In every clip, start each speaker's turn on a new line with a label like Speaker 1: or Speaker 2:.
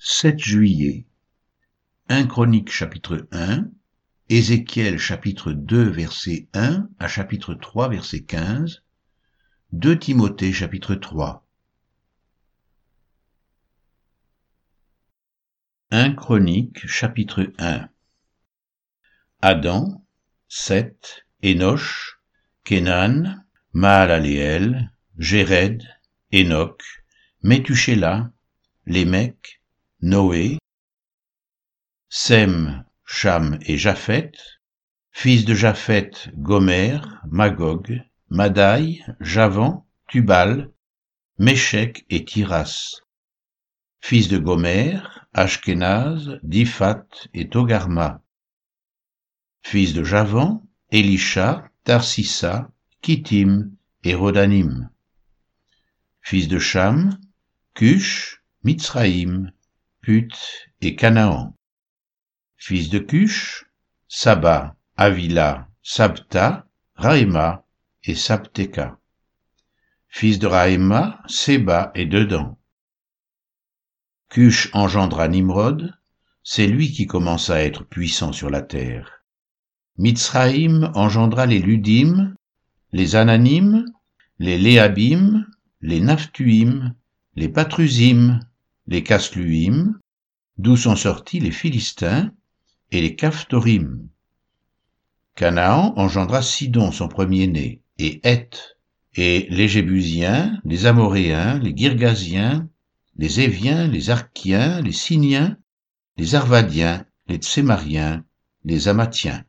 Speaker 1: 7 juillet. 1 Chronique chapitre 1, Ézéchiel chapitre 2 verset 1 à chapitre 3 verset 15, 2 Timothée chapitre 3. 1 Chronique chapitre 1 Adam, Seth, Énoch, Kénan, Mahalaleel, Jéred, Enoch, Métuchéla, Lémec, Noé, Sem, Cham et Japhet, fils de Japhet, Gomer, Magog, Madaï, Javan, Tubal, Méchec et Tiras, fils de Gomer, Ashkenaz, Diphat et Togarma, fils de Javan, Elisha, Tarsissa, Kittim et Rodanim, fils de Cham, Cush, Mitzraïm, Et Canaan. Fils de Cush, Saba, Avila, Sabta, Raïma et Sabteka. Fils de Raïma, Seba et Dedan. Cush engendra Nimrod, c'est lui qui commença à être puissant sur la terre. Mitzraïm engendra les Ludim, les Ananim, les Léabim, les Naphtuim, les Patrusim, les Casluim, d'où sont sortis les Philistins, et les Caphtorim. Canaan engendra Sidon, son premier-né, et Heth, et les Jébusiens, les Amoréens, les Girgasiens, les Éviens, les Archiens, les Siniens, les Arvadiens, les Tsémariens, les Amathiens.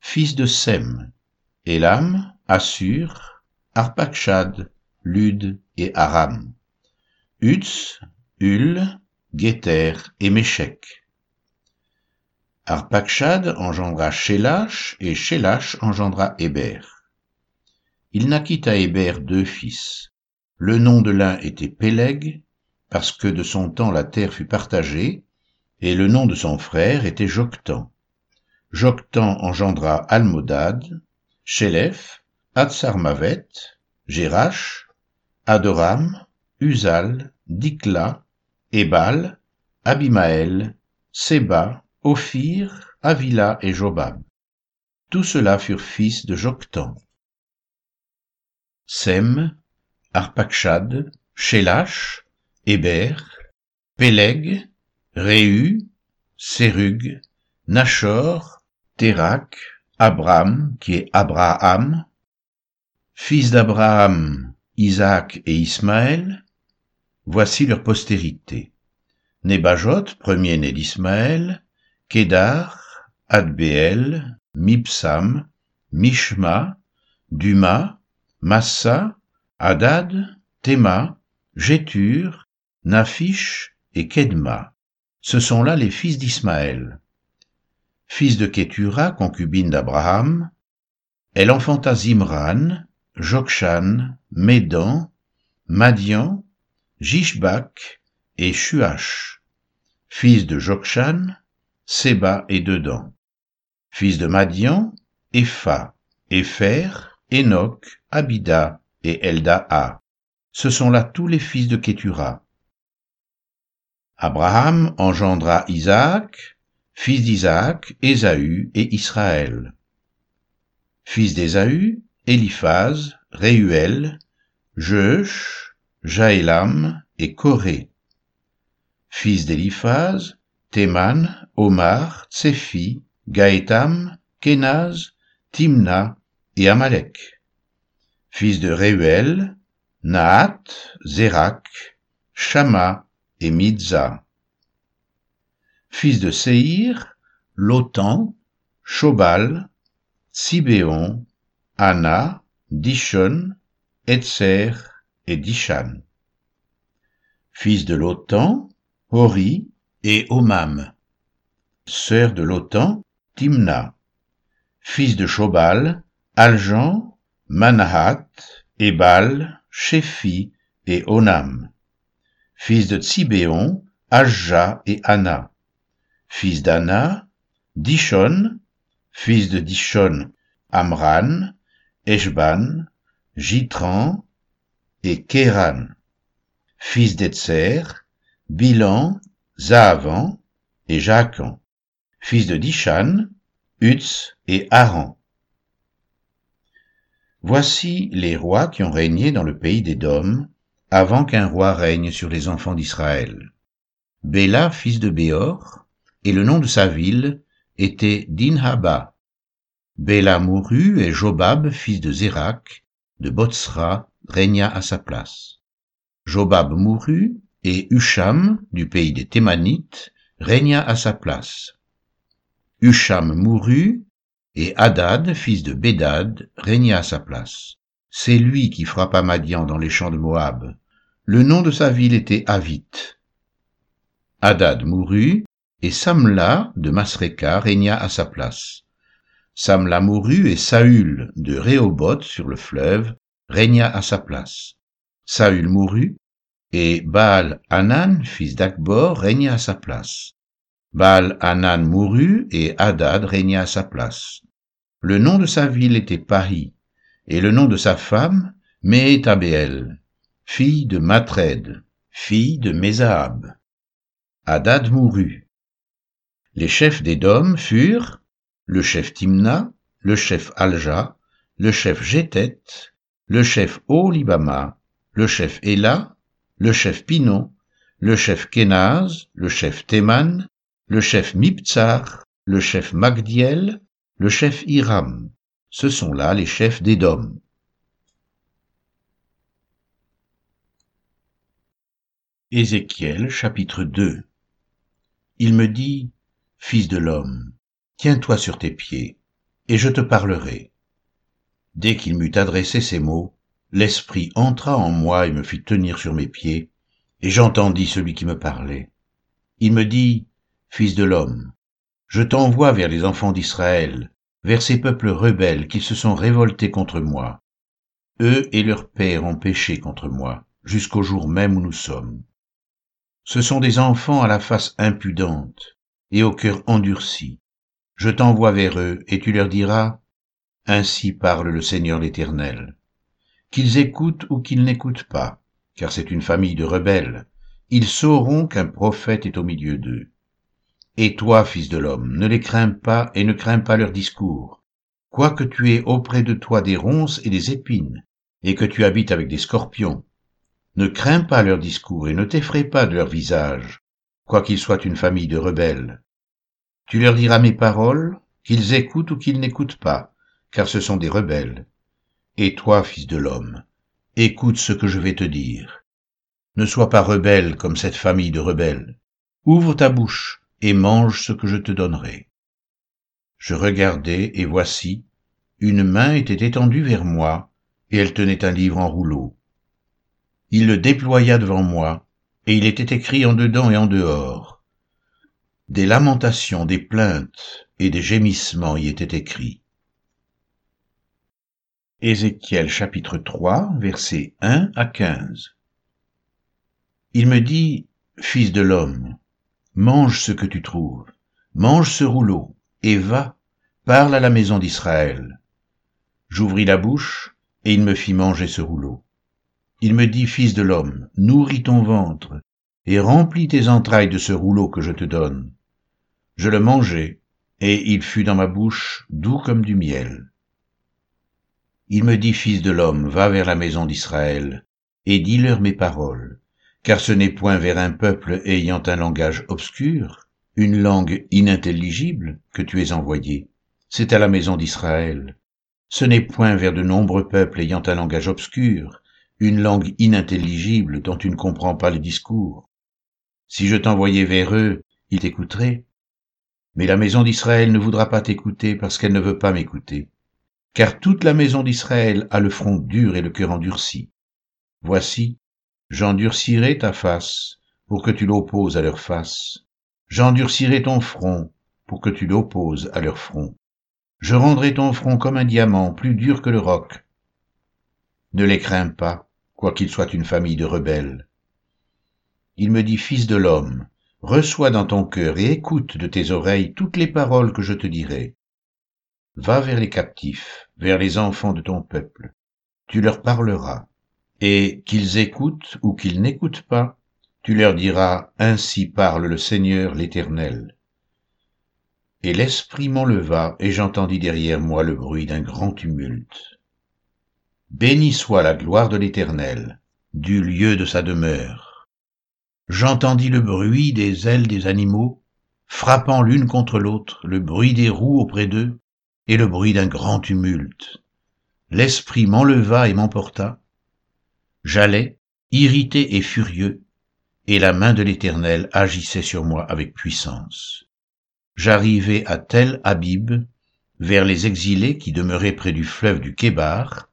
Speaker 1: Fils de Sem, Elam, Assur, Arpachshad, Lud et Aram. Utz, Hul, et Méchec. Arpachshad engendra Shélach et Shélach engendra Héber. Il naquit à Héber deux fils. Le nom de l'un était Péleg, parce que de son temps la terre fut partagée, et le nom de son frère était Joctan. Joctan engendra Almodad, Shélef, Atsarmavet, Jérach, Adoram, Uzal, Dikla, Ebal, Abimaël, Seba, Ophir, Avila et Jobab. Tous ceux-là furent fils de Joctan. Sem, Arpachshad, Shélach, Héber, Péleg, Réu, Sérug, Nachor, Térak, Abram, qui est Abraham, fils d'Abraham, Isaac et Ismaël, voici leur postérité. Nébajot, premier-né d'Ismaël, Kédar, Adbeel, Mipsam, Mishma, Duma, Massa, Hadad, Théma, Jétur, Naphish et Kedma. Ce sont là les fils d'Ismaël. Fils de Kétura, concubine d'Abraham, elle enfanta Zimran, Jokshan, Médan, Madian, Jishbak et Shuach, fils de Jokshan, Seba et Dedan, fils de Madian, Epha, Epher, Enoch, Abida et Eldaa. Ce sont là tous les fils de Kétura. Abraham engendra Isaac, fils d'Isaac, Ésaü et Israël. Fils d'Ésaü, Eliphaz, Réuel, Jeush, Jaélam et Coré. Fils d'Eliphaz, Théman, Omar, Tséphi, Gaétam, Kénaz, Timna et Amalek. Fils de Réuel, Nahat, Zérak, Shama et Midza. Fils de Séhir, Lotan, Shobal, Sibéon, Anna, Dishon, Etzer et Dishan. Fils de Lotan, Hori et Omam. Sœur de Lotan, Timna. Fils de Shobal, Aljan, Manahat, Ebal, Shephi et Onam. Fils de Tsibéon, Ajja et Anna. Fils d'Anna, Dishon, fils de Dishon, Amran, Eshban, Jitran et fils d'Etzer, Bilan, Zaavan et Jaakan, fils de Dishan, Utz et Aran. Voici les rois qui ont régné dans le pays Dômes, avant qu'un roi règne sur les enfants d'Israël. Béla, fils de Béor, et le nom de sa ville était Dinhaba. Béla mourut et Jobab, fils de Zérak, de Botsra, régna à sa place. Jobab mourut et Husham, du pays des Thémanites, régna à sa place. Husham mourut, et Hadad, fils de Bédad, régna à sa place. C'est lui qui frappa Madian dans les champs de Moab. Le nom de sa ville était Avit. Hadad mourut, et Samla de Masreka régna à sa place. Samla mourut, et Saül de Rehoboth sur le fleuve régna à sa place. Saül mourut, et Baal Hanan, fils d'Akbor, régna à sa place. Baal Hanan mourut, et Hadad régna à sa place. Le nom de sa ville était Paris, et le nom de sa femme, Mehétabéel, fille de Matred, fille de Mézahab. Hadad mourut. Les chefs des Dômes furent le chef Timna, le chef Alja, le chef Jétet, le chef Olibama, le chef Ela, le chef Pinon, le chef Kenaz, le chef Théman, le chef Miptsar, le chef Magdiel, le chef Hiram. Ce sont là les chefs d'Édom. Ézéchiel chapitre 2 Il me dit, Fils de l'homme, tiens-toi sur tes pieds, et je te parlerai. Dès qu'il m'eut adressé ces mots, l'Esprit entra en moi et me fit tenir sur mes pieds, et j'entendis celui qui me parlait. Il me dit, Fils de l'homme, je t'envoie vers les enfants d'Israël, vers ces peuples rebelles qui se sont révoltés contre moi. Eux et leurs pères ont péché contre moi, jusqu'au jour même où nous sommes. Ce sont des enfants à la face impudente et au cœur endurci. Je t'envoie vers eux et tu leur diras, Ainsi parle le Seigneur l'Éternel qu'ils écoutent ou qu'ils n'écoutent pas, car c'est une famille de rebelles, ils sauront qu'un prophète est au milieu d'eux. Et toi, fils de l'homme, ne les crains pas et ne crains pas leurs discours, quoique tu aies auprès de toi des ronces et des épines, et que tu habites avec des scorpions. Ne crains pas leurs discours et ne t'effraie pas de leur visage, quoiqu'ils soient une famille de rebelles. Tu leur diras mes paroles, qu'ils écoutent ou qu'ils n'écoutent pas, car ce sont des rebelles. Et toi, fils de l'homme, écoute ce que je vais te dire. Ne sois pas rebelle comme cette famille de rebelles. Ouvre ta bouche et mange ce que je te donnerai. Je regardai, et voici, une main était étendue vers moi, et elle tenait un livre en rouleau. Il le déploya devant moi, et il était écrit en dedans et en dehors. Des lamentations, des plaintes et des gémissements y étaient écrits. Ézéchiel chapitre 3, versets 1 à 15. Il me dit, Fils de l'homme, mange ce que tu trouves, mange ce rouleau, et va, parle à la maison d'Israël. J'ouvris la bouche, et il me fit manger ce rouleau. Il me dit, Fils de l'homme, nourris ton ventre, et remplis tes entrailles de ce rouleau que je te donne. Je le mangeai, et il fut dans ma bouche doux comme du miel. Il me dit, Fils de l'homme, va vers la maison d'Israël, et dis-leur mes paroles, car ce n'est point vers un peuple ayant un langage obscur, une langue inintelligible, que tu es envoyé, c'est à la maison d'Israël. Ce n'est point vers de nombreux peuples ayant un langage obscur, une langue inintelligible dont tu ne comprends pas les discours. Si je t'envoyais vers eux, ils t'écouteraient. Mais la maison d'Israël ne voudra pas t'écouter parce qu'elle ne veut pas m'écouter car toute la maison d'Israël a le front dur et le cœur endurci. Voici, j'endurcirai ta face pour que tu l'opposes à leur face. J'endurcirai ton front pour que tu l'opposes à leur front. Je rendrai ton front comme un diamant, plus dur que le roc. Ne les crains pas, quoiqu'ils soient une famille de rebelles. Il me dit, Fils de l'homme, reçois dans ton cœur et écoute de tes oreilles toutes les paroles que je te dirai. Va vers les captifs, vers les enfants de ton peuple. Tu leur parleras. Et qu'ils écoutent ou qu'ils n'écoutent pas, tu leur diras, Ainsi parle le Seigneur l'Éternel. Et l'Esprit m'enleva, et j'entendis derrière moi le bruit d'un grand tumulte. Béni soit la gloire de l'Éternel, du lieu de sa demeure. J'entendis le bruit des ailes des animaux, frappant l'une contre l'autre, le bruit des roues auprès d'eux, et le bruit d'un grand tumulte. L'Esprit m'enleva et m'emporta. J'allais, irrité et furieux, et la main de l'Éternel agissait sur moi avec puissance j'arrivai à Tel Habib, vers les exilés qui demeuraient près du fleuve du Kébar,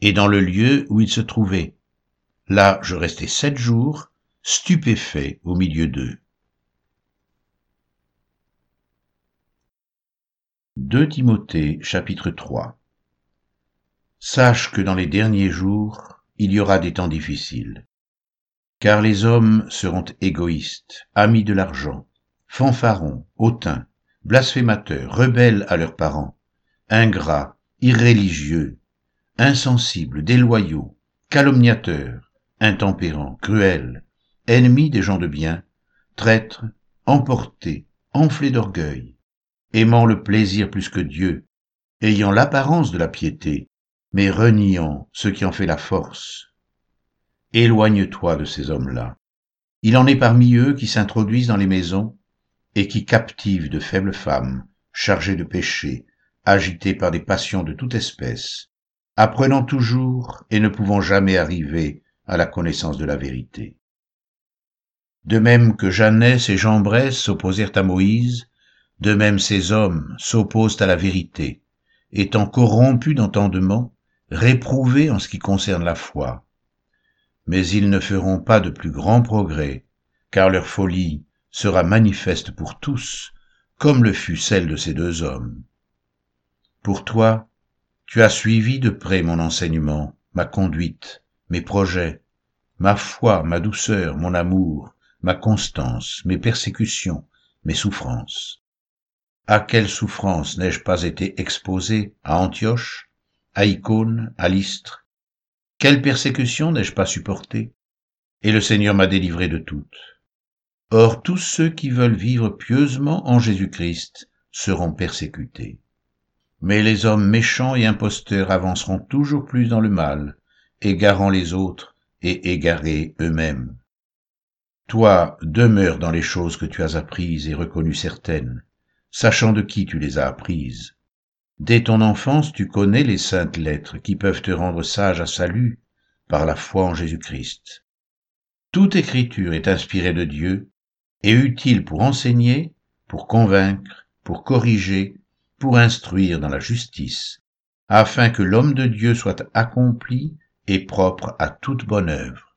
Speaker 1: et dans le lieu où ils se trouvaient. Là, je restai sept jours, stupéfait au milieu d'eux. 2 Timothée chapitre 3 Sache que dans les derniers jours, il y aura des temps difficiles. Car les hommes seront égoïstes, amis de l'argent, fanfarons, hautains, blasphémateurs, rebelles à leurs parents, ingrats, irréligieux, insensibles, déloyaux, calomniateurs, intempérants, cruels, ennemis des gens de bien, traîtres, emportés, enflés d'orgueil, aimant le plaisir plus que Dieu, ayant l'apparence de la piété, mais reniant ce qui en fait la force. Éloigne-toi de ces hommes-là. Il en est parmi eux qui s'introduisent dans les maisons et qui captive de faibles femmes, chargées de péchés, agitées par des passions de toute espèce, apprenant toujours et ne pouvant jamais arriver à la connaissance de la vérité. De même que Jeannès et Jambres s'opposèrent à Moïse, de même ces hommes s'opposent à la vérité, étant corrompus d'entendement, réprouvés en ce qui concerne la foi. Mais ils ne feront pas de plus grands progrès, car leur folie sera manifeste pour tous, comme le fut celle de ces deux hommes. Pour toi, tu as suivi de près mon enseignement, ma conduite, mes projets, ma foi, ma douceur, mon amour, ma constance, mes persécutions, mes souffrances. À quelles souffrances n'ai-je pas été exposé à Antioche, à Icône, à Lystre? Quelles persécutions n'ai-je pas supportées Et le Seigneur m'a délivré de toutes. Or tous ceux qui veulent vivre pieusement en Jésus-Christ seront persécutés. Mais les hommes méchants et imposteurs avanceront toujours plus dans le mal, égarant les autres et égarés eux-mêmes. Toi, demeure dans les choses que tu as apprises et reconnues certaines, sachant de qui tu les as apprises. Dès ton enfance, tu connais les saintes lettres qui peuvent te rendre sage à salut par la foi en Jésus-Christ. Toute écriture est inspirée de Dieu et utile pour enseigner, pour convaincre, pour corriger, pour instruire dans la justice, afin que l'homme de Dieu soit accompli et propre à toute bonne œuvre.